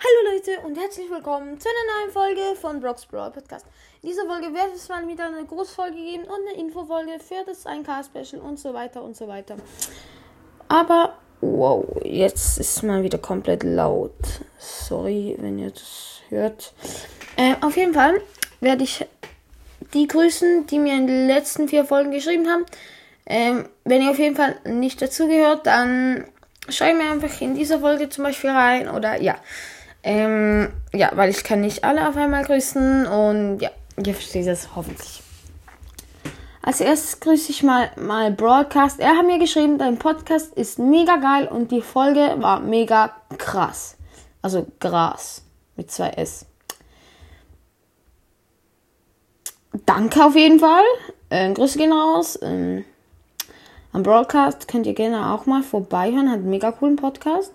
Hallo Leute und herzlich willkommen zu einer neuen Folge von Brock's Brawl Podcast. In dieser Folge wird es mal wieder eine Großfolge geben und eine Infofolge für das 1K-Special und so weiter und so weiter. Aber, wow, jetzt ist mal wieder komplett laut. Sorry, wenn ihr das hört. Äh, auf jeden Fall werde ich die grüßen, die mir in den letzten vier Folgen geschrieben haben. Ähm, wenn ihr auf jeden Fall nicht dazugehört, dann schreibt mir einfach in dieser Folge zum Beispiel rein oder ja. Ähm, ja, weil ich kann nicht alle auf einmal grüßen und ja, ihr versteht es hoffentlich. Als erstes grüße ich mal, mal Broadcast. Er hat mir geschrieben, dein Podcast ist mega geil und die Folge war mega krass. Also Gras mit zwei S. Danke auf jeden Fall. Äh, Grüße gehen raus. Ähm, am Broadcast könnt ihr gerne auch mal vorbeihören. Hat einen mega coolen Podcast.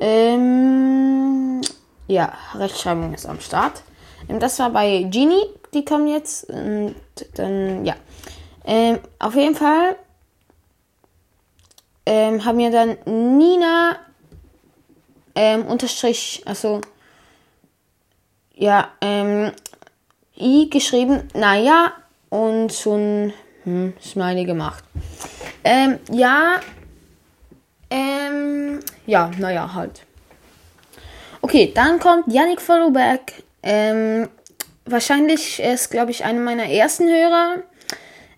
Ähm, ja, Rechtschreibung ist am Start. Ähm, das war bei Genie, die kommen jetzt. Und dann, ja. Ähm, auf jeden Fall ähm, haben wir dann Nina ähm, unterstrich, also ja, ähm, I geschrieben, naja, und so ein hm, Smiley gemacht. Ähm, ja, ähm, ja, naja, halt. Okay, dann kommt Yannick Followback. Ähm, wahrscheinlich ist, glaube ich, einer meiner ersten Hörer.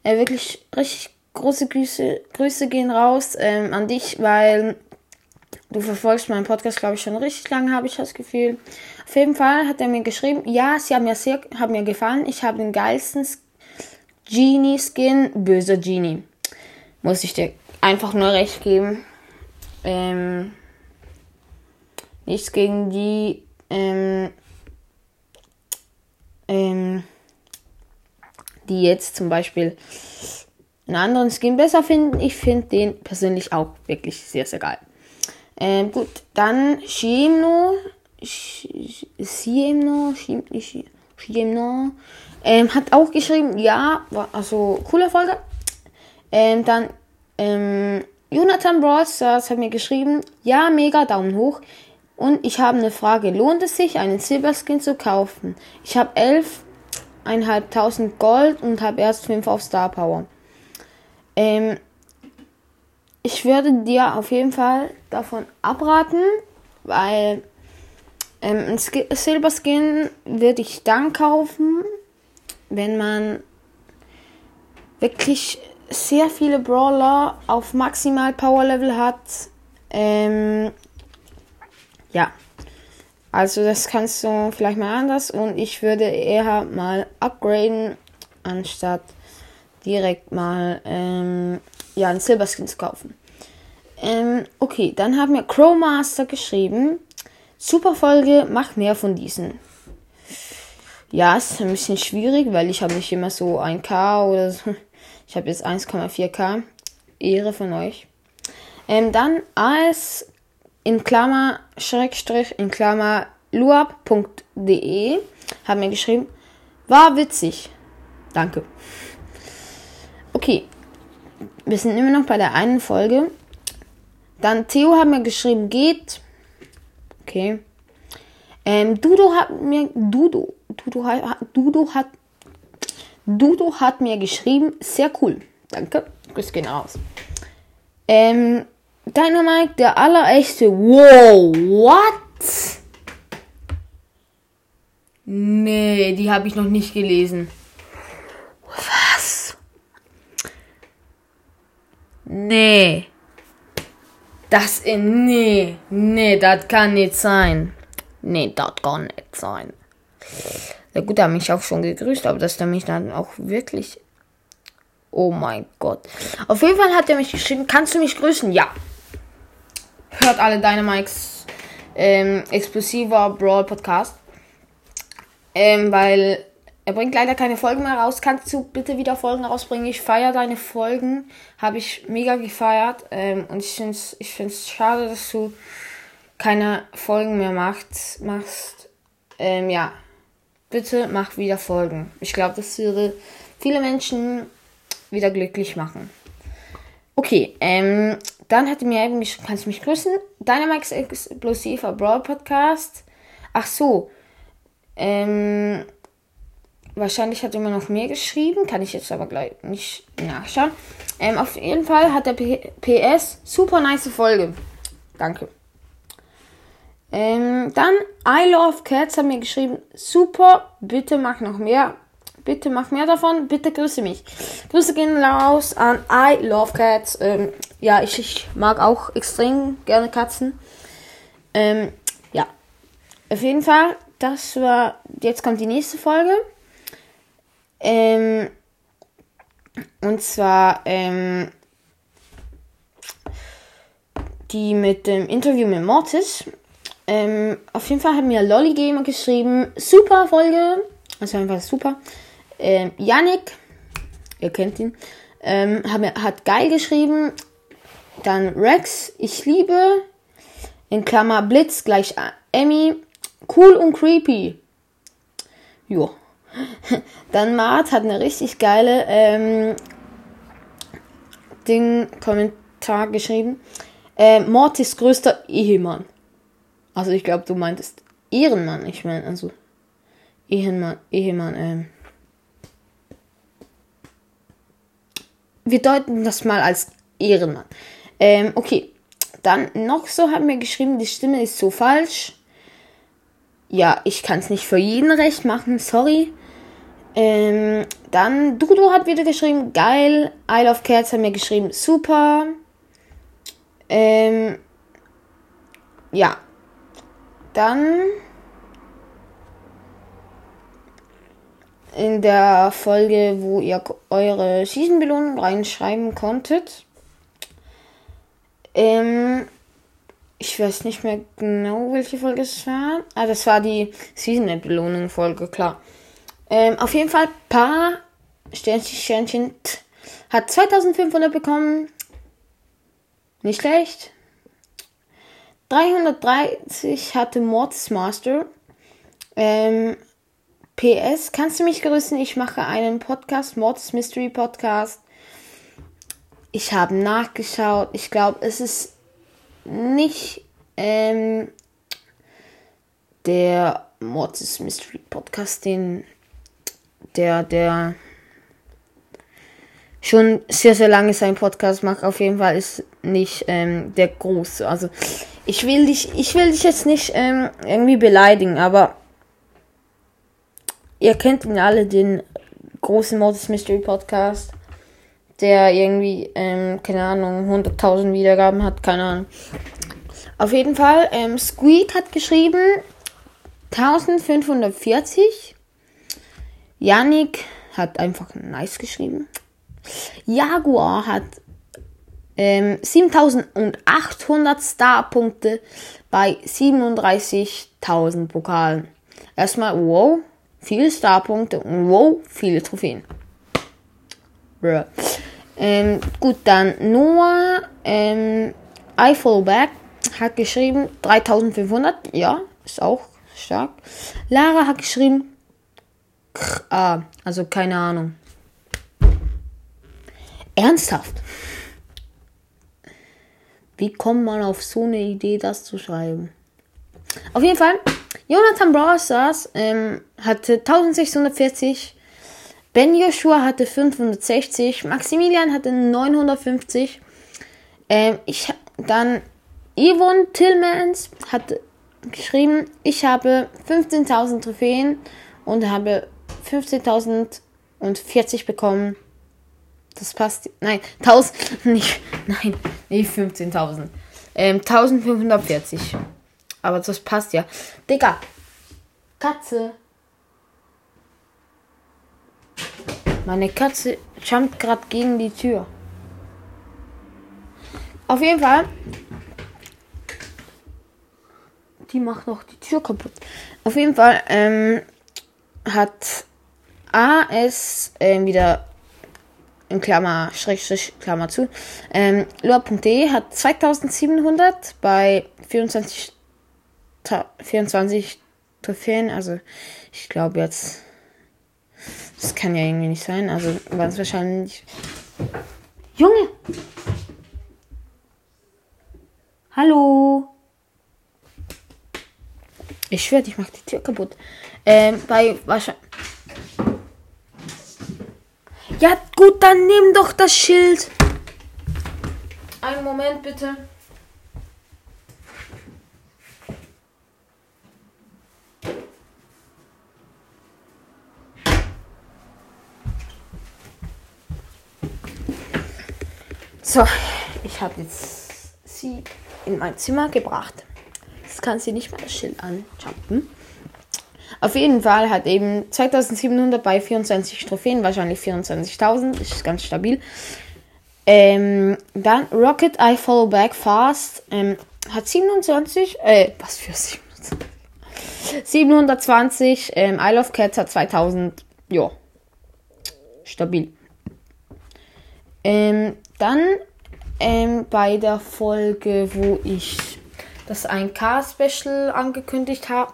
Äh, wirklich richtig große Grüße, Grüße gehen raus ähm, an dich, weil du verfolgst meinen Podcast, glaube ich, schon richtig lange, habe ich das Gefühl. Auf jeden Fall hat er mir geschrieben, ja, sie haben mir sehr, haben mir gefallen. Ich habe den geilsten Genie Skin, böser Genie. Muss ich dir einfach nur recht geben. Ähm, nichts gegen die ähm, ähm, die jetzt zum Beispiel einen anderen Skin besser finden. Ich finde den persönlich auch wirklich sehr, sehr geil. Ähm, gut, dann Shimno. Shimno. Shimno. Ähm, hat auch geschrieben, ja, war also coole Folge. Ähm, dann ähm, Jonathan Broadstars hat mir geschrieben, ja, mega Daumen hoch. Und ich habe eine Frage, lohnt es sich, einen Silberskin zu kaufen? Ich habe 11.500 Gold und habe erst 5 auf Star Power. Ähm, ich würde dir auf jeden Fall davon abraten, weil ähm, ein Silberskin würde ich dann kaufen, wenn man wirklich sehr viele Brawler auf maximal Power Level hat. Ähm, ja. Also das kannst du vielleicht mal anders und ich würde eher mal upgraden, anstatt direkt mal ähm, ja, einen Silberskin zu kaufen. Ähm, okay, dann haben wir Crowmaster geschrieben. Super Folge, mach mehr von diesen. Ja, ist ein bisschen schwierig, weil ich habe nicht immer so ein K oder so. Ich habe jetzt 1,4K. Ehre von euch. Ähm, dann als in Klammer, Schrägstrich, in Klammer, luab.de haben mir geschrieben, war witzig. Danke. Okay. Wir sind immer noch bei der einen Folge. Dann Theo hat mir geschrieben, geht. Okay. Ähm, Dudo hat mir, Dudo, Dudo Dudo hat Dudo hat mir geschrieben, sehr cool. Danke. Grüß gehen aus. Ähm, Dynamite, der allerechte. Wow, what? Nee, die habe ich noch nicht gelesen. Was? Nee. Das, in, nee, nee, das kann nicht sein. Nee, das kann nicht sein. Ja gut, er hat mich auch schon gegrüßt, aber dass er mich dann auch wirklich... Oh mein Gott. Auf jeden Fall hat er mich geschrieben, kannst du mich grüßen? Ja. Hört alle Dynamics ähm, explosiver Brawl Podcast. Ähm, weil er bringt leider keine Folgen mehr raus. Kannst du bitte wieder Folgen rausbringen? Ich feiere deine Folgen. Habe ich mega gefeiert. Ähm, und ich finde es ich find's schade, dass du keine Folgen mehr macht, machst. Ähm, ja bitte mach wieder Folgen. Ich glaube, das würde viele Menschen wieder glücklich machen. Okay, ähm, dann hat er mir eben geschrieben, kannst du mich grüßen? Dynamax Explosiver Brawl Podcast. Ach so. Ähm, wahrscheinlich hat er immer noch mehr geschrieben, kann ich jetzt aber gleich nicht nachschauen. Ähm, auf jeden Fall hat der P PS super nice Folge. Danke. Ähm, dann I Love Cats hat mir geschrieben, super, bitte mach noch mehr. Bitte mach mehr davon, bitte grüße mich. Grüße gehen raus an I Love Cats. Ähm, ja, ich, ich, mag auch extrem gerne Katzen. Ähm, ja, auf jeden Fall, das war, jetzt kommt die nächste Folge. Ähm, und zwar, ähm, die mit dem Interview mit Mortis. Ähm, auf jeden Fall hat mir Lolly Gamer geschrieben, super Folge, also einfach super. Ähm, Yannick, ihr kennt ihn, ähm, hat, hat geil geschrieben. Dann Rex, ich liebe, in Klammer Blitz gleich Emmy, cool und creepy. Jo. Dann Mart hat eine richtig geile ähm, Ding, Kommentar geschrieben. Äh, Mortis größter Ehemann. Also ich glaube, du meintest Ehrenmann. Ich meine, also Ehemann, Ehemann, ähm. Wir deuten das mal als Ehrenmann. Ähm, okay. Dann noch so hat mir geschrieben, die Stimme ist so falsch. Ja, ich kann es nicht für jeden recht machen, sorry. Ähm, dann Dudo hat wieder geschrieben, geil. Isle of Cats hat mir geschrieben, super. Ähm, ja. Dann in der Folge, wo ihr eure Season-Belohnung reinschreiben konntet. Ähm, ich weiß nicht mehr genau, welche Folge es war. Ah, das war die Season-Belohnung-Folge, klar. Ähm, auf jeden Fall, Paar Sternchen, Sternchen hat 2500 bekommen. Nicht schlecht. 330 hatte Mortis Master. Ähm, PS, kannst du mich grüßen? Ich mache einen Podcast, Mords Mystery Podcast. Ich habe nachgeschaut. Ich glaube, es ist nicht ähm, der Mords Mystery Podcast, den der, der schon sehr, sehr lange seinen Podcast macht. Auf jeden Fall ist nicht ähm, der große. Also ich will dich, ich will dich jetzt nicht ähm, irgendwie beleidigen, aber ihr kennt ihn alle, den großen Mortis Mystery Podcast, der irgendwie, ähm, keine Ahnung, 100.000 Wiedergaben hat, keine Ahnung. Auf jeden Fall, ähm, Squeak hat geschrieben 1540. Yannick hat einfach nice geschrieben. Jaguar hat ähm, 7800 Starpunkte bei 37.000 Pokalen. Erstmal, wow, viele Starpunkte und wow, viele Trophäen. Ähm, gut, dann Noah, ähm, I Follow Back hat geschrieben 3500, ja, ist auch stark. Lara hat geschrieben, ah, also keine Ahnung. Ernsthaft? Wie kommt man auf so eine Idee, das zu schreiben? Auf jeden Fall, Jonathan Brawlstars ähm, hatte 1640, Ben Joshua hatte 560, Maximilian hatte 950, ähm, ich, dann Yvonne Tillmans hat geschrieben, ich habe 15.000 Trophäen und habe 15.040 bekommen. Das passt. Nein, 1000. Nicht. Nein, nicht 15.000. Ähm, 1540. Aber das passt ja. Digga. Katze. Meine Katze jumpt gerade gegen die Tür. Auf jeden Fall. Die macht noch die Tür kaputt. Auf jeden Fall ähm, hat AS äh, wieder in Klammer, Schrägstrich, Klammer zu. Ähm, Lua.de hat 2700 bei 24, 24 Trophäen. Also, ich glaube jetzt, das kann ja irgendwie nicht sein. Also, war es wahrscheinlich. Junge! Hallo. Ich schwöre, ich mach die Tür kaputt. Ähm, bei wahrscheinlich. Ja, gut, dann nimm doch das Schild. Einen Moment bitte. So, ich habe jetzt sie in mein Zimmer gebracht. Jetzt kann sie nicht mehr das Schild anjumpen. Auf jeden Fall hat eben 2700 bei 24 Trophäen, wahrscheinlich 24.000, ist ganz stabil. Ähm, dann Rocket I Follow Back Fast ähm, hat 27, äh, was für 27? 720, ähm, I Love Cats hat 2000, ja, stabil. Ähm, dann ähm, bei der Folge, wo ich das 1K-Special angekündigt habe,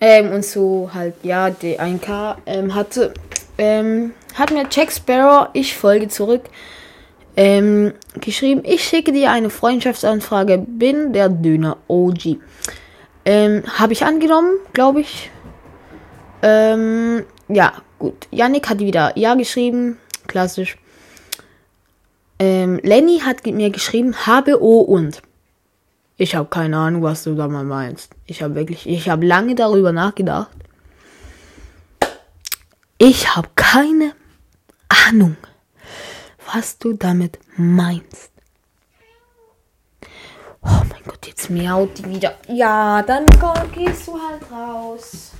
ähm, und so halt, ja, die 1K ähm, hatte, ähm, hat mir Jack Sparrow, ich folge zurück, ähm, geschrieben, ich schicke dir eine Freundschaftsanfrage, bin der Döner OG. Ähm, habe ich angenommen, glaube ich. Ähm, ja, gut. Yannick hat wieder Ja geschrieben, klassisch. Ähm, Lenny hat mir geschrieben, habe O und. Ich habe keine Ahnung, was du da mal meinst. Ich habe wirklich, ich habe lange darüber nachgedacht. Ich habe keine Ahnung, was du damit meinst. Oh mein Gott, jetzt miaut die wieder. Ja, dann gehst du halt raus.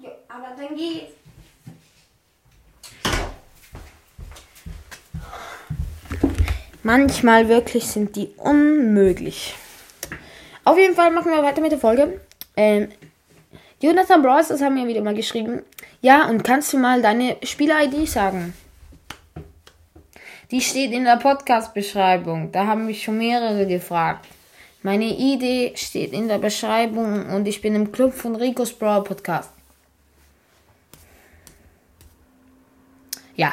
Ja, aber dann geh. Manchmal wirklich sind die unmöglich. Auf jeden Fall machen wir weiter mit der Folge. Ähm, Jonathan Bros, das haben wir wieder mal geschrieben. Ja, und kannst du mal deine Spieler-ID sagen? Die steht in der Podcast-Beschreibung. Da haben mich schon mehrere gefragt. Meine Idee steht in der Beschreibung und ich bin im Club von Ricos Brawl Podcast. Ja.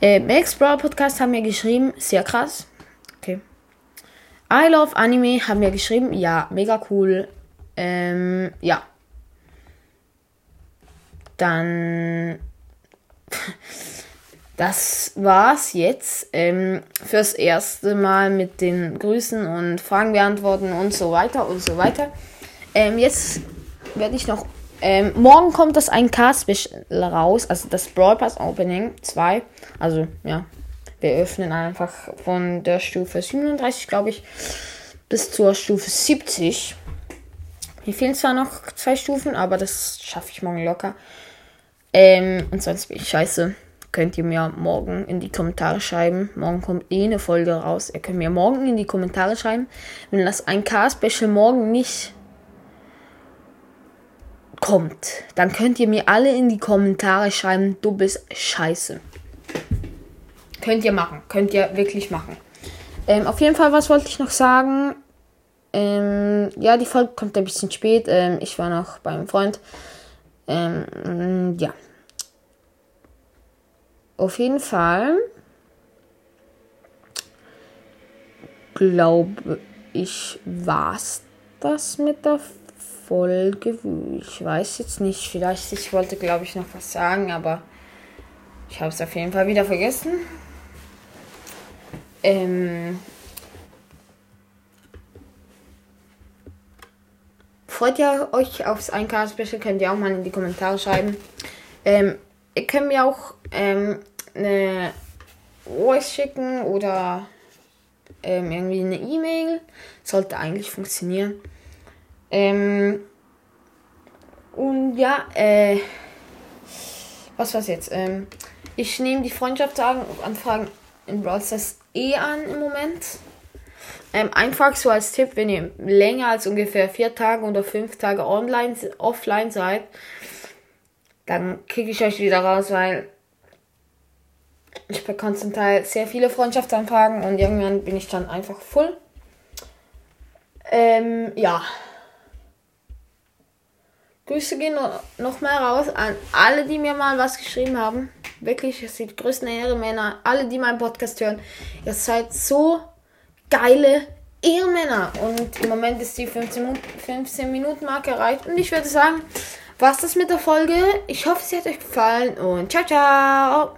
Äh, Max Brawl Podcast haben mir geschrieben, sehr krass. Okay. I love Anime haben mir geschrieben, ja, mega cool. Ähm, ja. Dann. Das war's jetzt ähm, fürs erste Mal mit den Grüßen und Fragen beantworten und so weiter und so weiter. Ähm, jetzt werde ich noch ähm, morgen kommt das 1K-Special raus, also das Brawl Pass Opening 2. Also, ja, wir öffnen einfach von der Stufe 37, glaube ich, bis zur Stufe 70. Mir fehlen zwar noch zwei Stufen, aber das schaffe ich morgen locker. Ähm, und sonst bin ich scheiße. Könnt ihr mir morgen in die Kommentare schreiben. Morgen kommt eh eine Folge raus. Ihr könnt mir morgen in die Kommentare schreiben, wenn das 1K-Special morgen nicht kommt, dann könnt ihr mir alle in die Kommentare schreiben, du bist scheiße. Könnt ihr machen, könnt ihr wirklich machen. Ähm, auf jeden Fall, was wollte ich noch sagen? Ähm, ja, die Folge kommt ein bisschen spät. Ähm, ich war noch beim Freund. Ähm, ja. Auf jeden Fall glaube ich, war's das mit der Folge. Ich weiß jetzt nicht, vielleicht, ich wollte glaube ich noch was sagen, aber ich habe es auf jeden Fall wieder vergessen. Ähm, freut ihr euch aufs 1K-Special? Könnt ihr auch mal in die Kommentare schreiben. Ähm, ihr könnt mir auch ähm, eine Voice schicken oder ähm, irgendwie eine E-Mail. Sollte eigentlich funktionieren. Ähm, und ja, äh, was war's jetzt? Ähm, ich nehme die Freundschaftsanfragen in Brawl Stars eh an im Moment. Ähm, einfach so als Tipp, wenn ihr länger als ungefähr vier Tage oder fünf Tage online, offline seid, dann kriege ich euch wieder raus, weil ich bekomme zum Teil sehr viele Freundschaftsanfragen und irgendwann bin ich dann einfach voll. Ähm, ja. Grüße gehen nochmal raus an alle, die mir mal was geschrieben haben. Wirklich, es sind die größten Ehre, Männer. Alle, die meinen Podcast hören. Ihr seid so geile Ehrenmänner. Und im Moment ist die 15, 15 Minuten Marke erreicht. Und ich würde sagen, was das mit der Folge. Ich hoffe, sie hat euch gefallen. Und ciao, ciao.